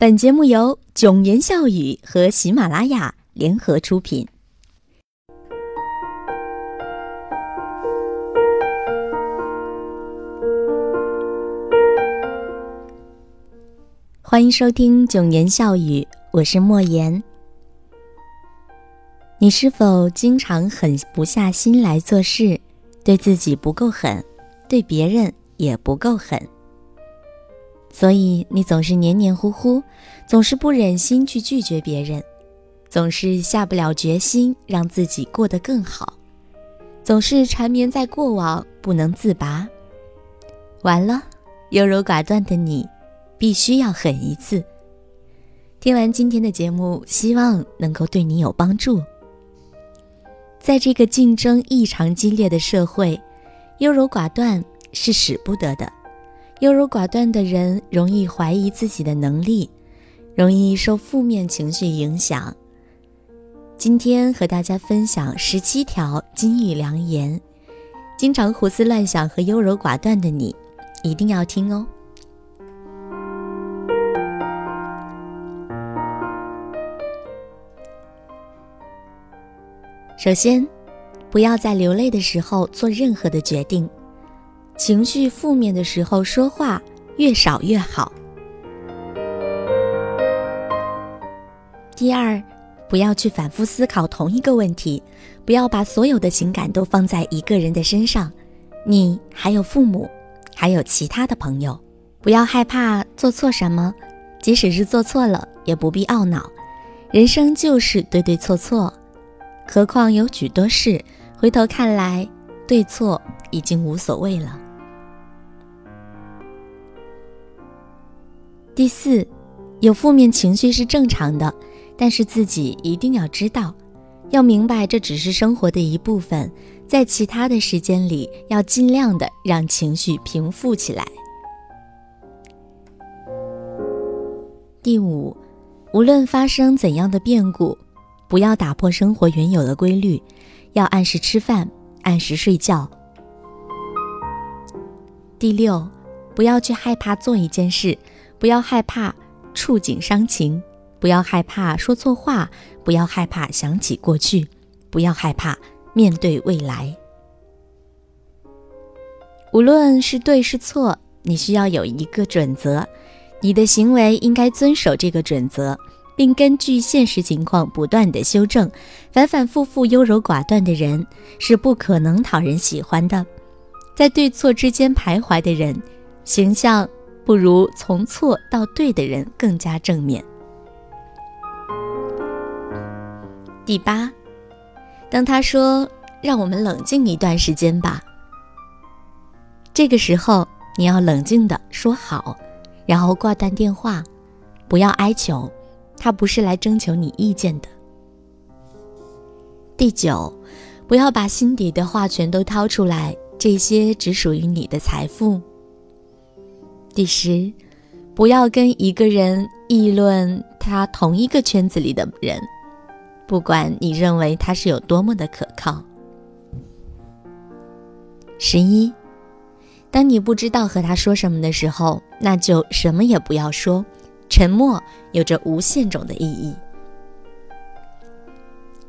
本节目由囧言笑语和喜马拉雅联合出品。欢迎收听囧言笑语，我是莫言。你是否经常狠不下心来做事，对自己不够狠，对别人也不够狠？所以你总是黏黏糊糊，总是不忍心去拒绝别人，总是下不了决心让自己过得更好，总是缠绵在过往不能自拔。完了，优柔寡断的你，必须要狠一次。听完今天的节目，希望能够对你有帮助。在这个竞争异常激烈的社会，优柔寡断是使不得的。优柔寡断的人容易怀疑自己的能力，容易受负面情绪影响。今天和大家分享十七条金玉良言，经常胡思乱想和优柔寡断的你，一定要听哦。首先，不要在流泪的时候做任何的决定。情绪负面的时候，说话越少越好。第二，不要去反复思考同一个问题，不要把所有的情感都放在一个人的身上。你还有父母，还有其他的朋友，不要害怕做错什么，即使是做错了，也不必懊恼。人生就是对对错错，何况有许多事，回头看来，对错已经无所谓了。第四，有负面情绪是正常的，但是自己一定要知道，要明白这只是生活的一部分，在其他的时间里要尽量的让情绪平复起来。第五，无论发生怎样的变故，不要打破生活原有的规律，要按时吃饭，按时睡觉。第六，不要去害怕做一件事。不要害怕触景伤情，不要害怕说错话，不要害怕想起过去，不要害怕面对未来。无论是对是错，你需要有一个准则，你的行为应该遵守这个准则，并根据现实情况不断的修正。反反复复优柔寡断的人是不可能讨人喜欢的，在对错之间徘徊的人，形象。不如从错到对的人更加正面。第八，当他说“让我们冷静一段时间吧”，这个时候你要冷静的说好，然后挂断电话，不要哀求，他不是来征求你意见的。第九，不要把心底的话全都掏出来，这些只属于你的财富。第十，不要跟一个人议论他同一个圈子里的人，不管你认为他是有多么的可靠。十一，当你不知道和他说什么的时候，那就什么也不要说，沉默有着无限种的意义。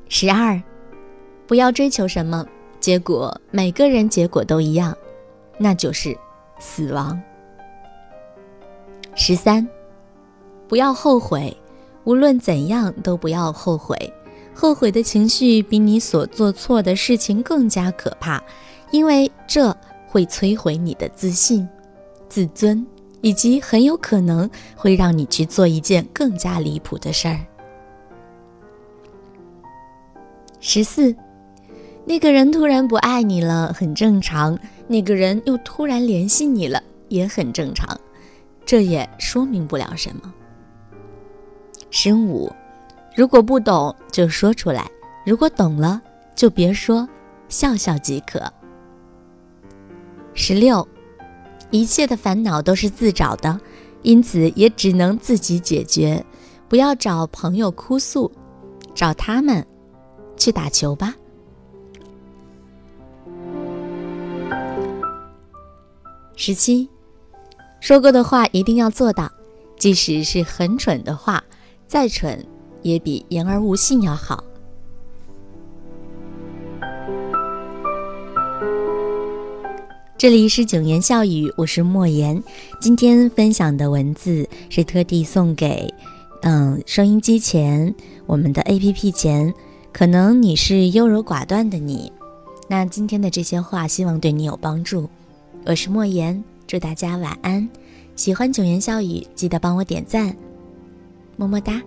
十二，不要追求什么结果，每个人结果都一样，那就是死亡。十三，不要后悔，无论怎样都不要后悔。后悔的情绪比你所做错的事情更加可怕，因为这会摧毁你的自信、自尊，以及很有可能会让你去做一件更加离谱的事儿。十四，那个人突然不爱你了，很正常；那个人又突然联系你了，也很正常。这也说明不了什么。十五，如果不懂就说出来，如果懂了就别说，笑笑即可。十六，一切的烦恼都是自找的，因此也只能自己解决，不要找朋友哭诉，找他们去打球吧。十七。说过的话一定要做到，即使是很蠢的话，再蠢也比言而无信要好。这里是九言笑语，我是莫言。今天分享的文字是特地送给，嗯，收音机前我们的 APP 前，可能你是优柔寡断的你。那今天的这些话，希望对你有帮助。我是莫言，祝大家晚安。喜欢九言笑语，记得帮我点赞，么么哒。